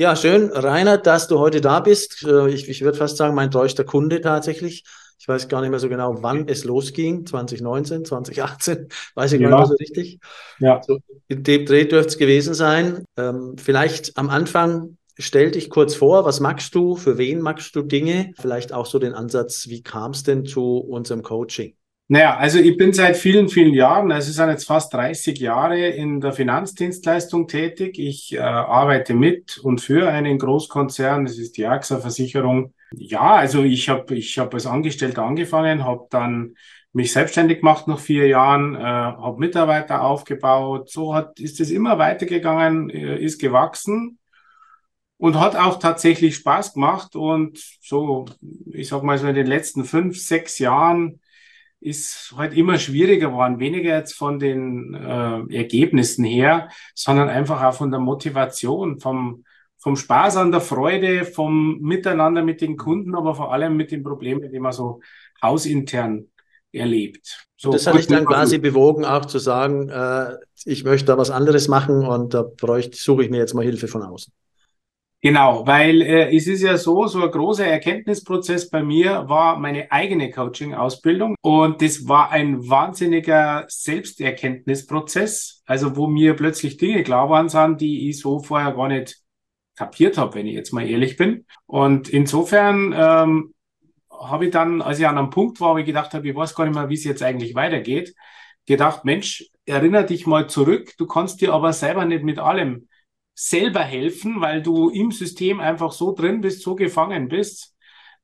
Ja, schön, Rainer, dass du heute da bist. Äh, ich, ich würde fast sagen, mein treuester Kunde tatsächlich. Ich weiß gar nicht mehr so genau, wann es losging. 2019, 2018, weiß ich ja. gar nicht mehr so richtig. Ja. So, in dem Dreh dürfte es gewesen sein. Ähm, vielleicht am Anfang Stell dich kurz vor, was magst du, für wen magst du Dinge? Vielleicht auch so den Ansatz, wie kam es denn zu unserem Coaching? Naja, also ich bin seit vielen, vielen Jahren, also es sind jetzt fast 30 Jahre in der Finanzdienstleistung tätig. Ich äh, arbeite mit und für einen Großkonzern, das ist die AXA Versicherung. Ja, also ich habe ich hab als Angestellter angefangen, habe dann mich selbstständig gemacht nach vier Jahren, äh, habe Mitarbeiter aufgebaut. So hat, ist es immer weitergegangen, äh, ist gewachsen und hat auch tatsächlich Spaß gemacht. Und so, ich sag mal so in den letzten fünf, sechs Jahren ist halt immer schwieriger geworden. Weniger jetzt von den äh, Ergebnissen her, sondern einfach auch von der Motivation, vom, vom Spaß an der Freude, vom Miteinander mit den Kunden, aber vor allem mit den Problemen, die man so hausintern erlebt. So, das hat dich dann quasi bewogen, auch zu sagen, äh, ich möchte da was anderes machen und da bräuchte, suche ich mir jetzt mal Hilfe von außen. Genau, weil äh, es ist ja so, so ein großer Erkenntnisprozess bei mir war meine eigene Coaching-Ausbildung und das war ein wahnsinniger Selbsterkenntnisprozess, also wo mir plötzlich Dinge klar waren, sind, die ich so vorher gar nicht kapiert habe, wenn ich jetzt mal ehrlich bin. Und insofern ähm, habe ich dann, als ich an einem Punkt war, wo ich gedacht habe, ich weiß gar nicht mehr, wie es jetzt eigentlich weitergeht, gedacht, Mensch, erinnere dich mal zurück, du kannst dir aber selber nicht mit allem selber helfen, weil du im System einfach so drin bist, so gefangen bist,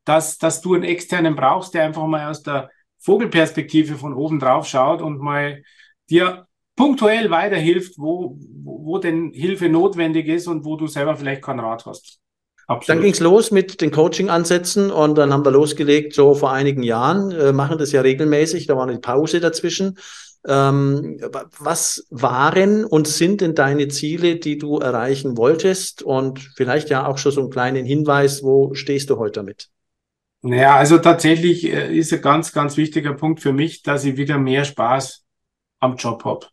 dass, dass du einen externen brauchst, der einfach mal aus der Vogelperspektive von oben drauf schaut und mal dir punktuell weiterhilft, wo, wo denn Hilfe notwendig ist und wo du selber vielleicht keinen Rat hast. Absolut. Dann ging es los mit den Coaching-Ansätzen und dann haben wir losgelegt, so vor einigen Jahren, äh, machen das ja regelmäßig, da war eine Pause dazwischen. Ähm, was waren und sind denn deine Ziele, die du erreichen wolltest? Und vielleicht ja auch schon so einen kleinen Hinweis, wo stehst du heute damit? Naja, also tatsächlich äh, ist ein ganz, ganz wichtiger Punkt für mich, dass ich wieder mehr Spaß am Job habe.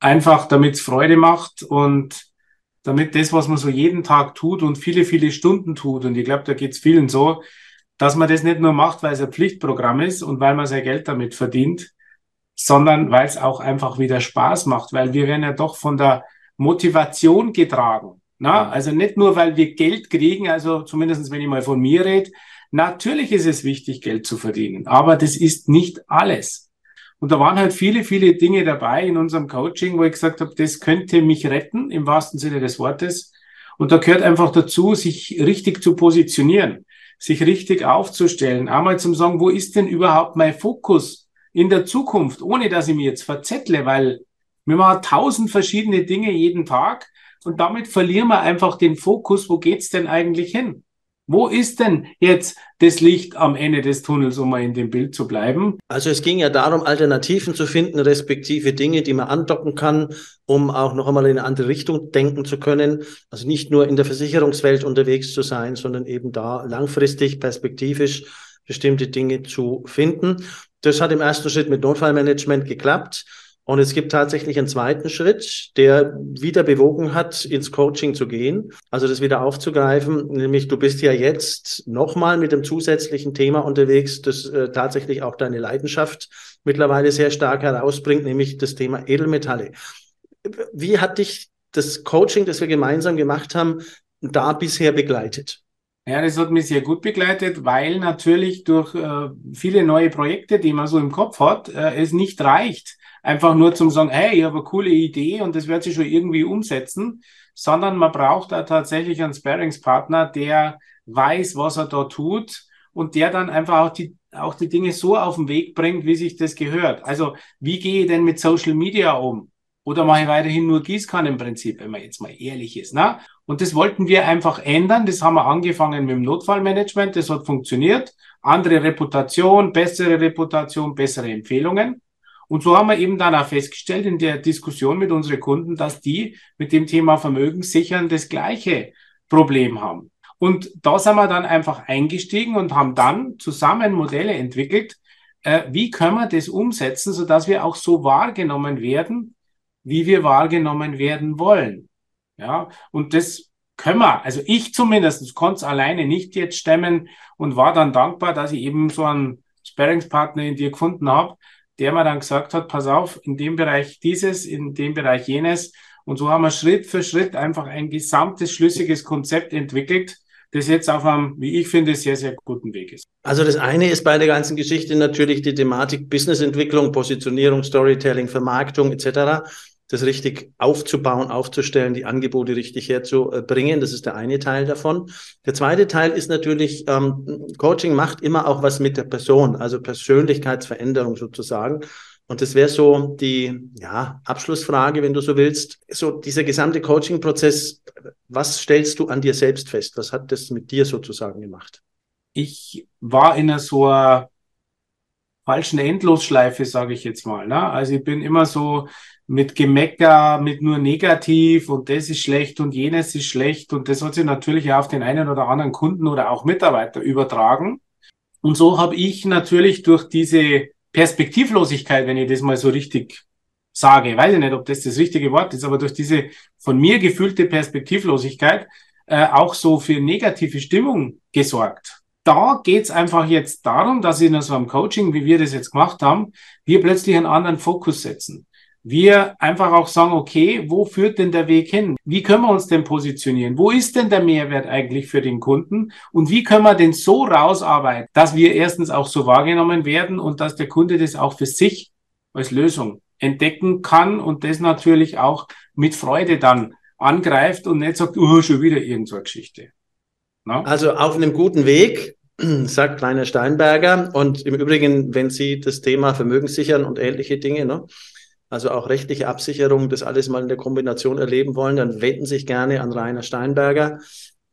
Einfach damit es Freude macht und damit das, was man so jeden Tag tut und viele, viele Stunden tut, und ich glaube, da geht es vielen so, dass man das nicht nur macht, weil es ein Pflichtprogramm ist und weil man sein Geld damit verdient, sondern weil es auch einfach wieder Spaß macht, weil wir werden ja doch von der Motivation getragen. Na? Also nicht nur, weil wir Geld kriegen, also zumindestens wenn ich mal von mir rede, natürlich ist es wichtig, Geld zu verdienen, aber das ist nicht alles. Und da waren halt viele, viele Dinge dabei in unserem Coaching, wo ich gesagt habe, das könnte mich retten, im wahrsten Sinne des Wortes. Und da gehört einfach dazu, sich richtig zu positionieren, sich richtig aufzustellen, einmal zum sagen, wo ist denn überhaupt mein Fokus? In der Zukunft, ohne dass ich mich jetzt verzettle, weil wir machen tausend verschiedene Dinge jeden Tag und damit verlieren wir einfach den Fokus, wo geht's denn eigentlich hin? Wo ist denn jetzt das Licht am Ende des Tunnels, um mal in dem Bild zu bleiben? Also es ging ja darum, Alternativen zu finden, respektive Dinge, die man andocken kann, um auch noch einmal in eine andere Richtung denken zu können. Also nicht nur in der Versicherungswelt unterwegs zu sein, sondern eben da langfristig, perspektivisch bestimmte Dinge zu finden. Das hat im ersten Schritt mit Notfallmanagement geklappt. Und es gibt tatsächlich einen zweiten Schritt, der wieder bewogen hat, ins Coaching zu gehen, also das wieder aufzugreifen. Nämlich du bist ja jetzt nochmal mit dem zusätzlichen Thema unterwegs, das äh, tatsächlich auch deine Leidenschaft mittlerweile sehr stark herausbringt, nämlich das Thema Edelmetalle. Wie hat dich das Coaching, das wir gemeinsam gemacht haben, da bisher begleitet? Ja, das hat mich sehr gut begleitet, weil natürlich durch äh, viele neue Projekte, die man so im Kopf hat, äh, es nicht reicht, einfach nur zum sagen, hey, ich habe eine coole Idee und das wird sich schon irgendwie umsetzen, sondern man braucht da tatsächlich einen Sparingspartner, der weiß, was er da tut und der dann einfach auch die, auch die Dinge so auf den Weg bringt, wie sich das gehört. Also, wie gehe ich denn mit Social Media um? Oder mache ich weiterhin nur Gießkannenprinzip, wenn man jetzt mal ehrlich ist. Ne? Und das wollten wir einfach ändern. Das haben wir angefangen mit dem Notfallmanagement. Das hat funktioniert. Andere Reputation, bessere Reputation, bessere Empfehlungen. Und so haben wir eben dann auch festgestellt in der Diskussion mit unseren Kunden, dass die mit dem Thema Vermögenssichern das gleiche Problem haben. Und da sind wir dann einfach eingestiegen und haben dann zusammen Modelle entwickelt, äh, wie können wir das umsetzen, sodass wir auch so wahrgenommen werden, wie wir wahrgenommen werden wollen. Ja, und das können wir, also ich zumindest konnte es alleine nicht jetzt stemmen und war dann dankbar, dass ich eben so einen Sparringspartner in dir gefunden habe, der mir dann gesagt hat, pass auf, in dem Bereich dieses, in dem Bereich jenes. Und so haben wir Schritt für Schritt einfach ein gesamtes, schlüssiges Konzept entwickelt, das jetzt auf einem, wie ich finde, sehr, sehr guten Weg ist. Also das eine ist bei der ganzen Geschichte natürlich die Thematik Businessentwicklung, Positionierung, Storytelling, Vermarktung etc das richtig aufzubauen, aufzustellen, die Angebote richtig herzubringen. Das ist der eine Teil davon. Der zweite Teil ist natürlich, ähm, Coaching macht immer auch was mit der Person, also Persönlichkeitsveränderung sozusagen. Und das wäre so die ja, Abschlussfrage, wenn du so willst. So dieser gesamte Coaching-Prozess, was stellst du an dir selbst fest? Was hat das mit dir sozusagen gemacht? Ich war in so einer falschen Endlosschleife, sage ich jetzt mal. Ne? Also ich bin immer so mit Gemecker, mit nur negativ und das ist schlecht und jenes ist schlecht und das hat sich natürlich auch auf den einen oder anderen Kunden oder auch Mitarbeiter übertragen. Und so habe ich natürlich durch diese Perspektivlosigkeit, wenn ich das mal so richtig sage, weiß ich nicht, ob das das richtige Wort ist, aber durch diese von mir gefühlte Perspektivlosigkeit äh, auch so für negative Stimmung gesorgt da geht's einfach jetzt darum, dass in einem Coaching, wie wir das jetzt gemacht haben, wir plötzlich einen anderen Fokus setzen. Wir einfach auch sagen, okay, wo führt denn der Weg hin? Wie können wir uns denn positionieren? Wo ist denn der Mehrwert eigentlich für den Kunden? Und wie können wir den so rausarbeiten, dass wir erstens auch so wahrgenommen werden und dass der Kunde das auch für sich als Lösung entdecken kann und das natürlich auch mit Freude dann angreift und nicht sagt, oh, schon wieder irgendeine Geschichte. No? Also auf einem guten Weg, sagt Rainer Steinberger. Und im Übrigen, wenn Sie das Thema Vermögenssichern und ähnliche Dinge, ne, also auch rechtliche Absicherung, das alles mal in der Kombination erleben wollen, dann wenden Sie sich gerne an Rainer Steinberger.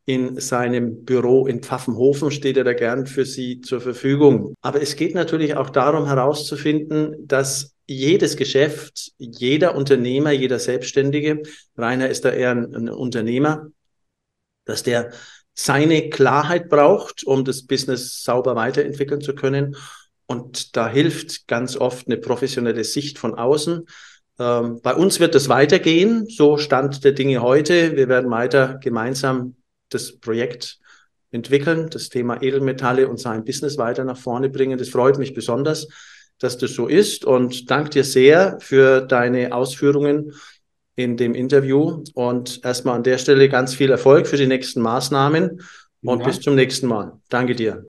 In seinem Büro in Pfaffenhofen steht er da gern für Sie zur Verfügung. Aber es geht natürlich auch darum herauszufinden, dass jedes Geschäft, jeder Unternehmer, jeder Selbstständige, Rainer ist da eher ein, ein Unternehmer, dass der seine Klarheit braucht, um das Business sauber weiterentwickeln zu können. Und da hilft ganz oft eine professionelle Sicht von außen. Ähm, bei uns wird es weitergehen, so Stand der Dinge heute. Wir werden weiter gemeinsam das Projekt entwickeln, das Thema Edelmetalle und sein Business weiter nach vorne bringen. Das freut mich besonders, dass das so ist und danke dir sehr für deine Ausführungen in dem Interview. Und erstmal an der Stelle ganz viel Erfolg für die nächsten Maßnahmen und ja. bis zum nächsten Mal. Danke dir.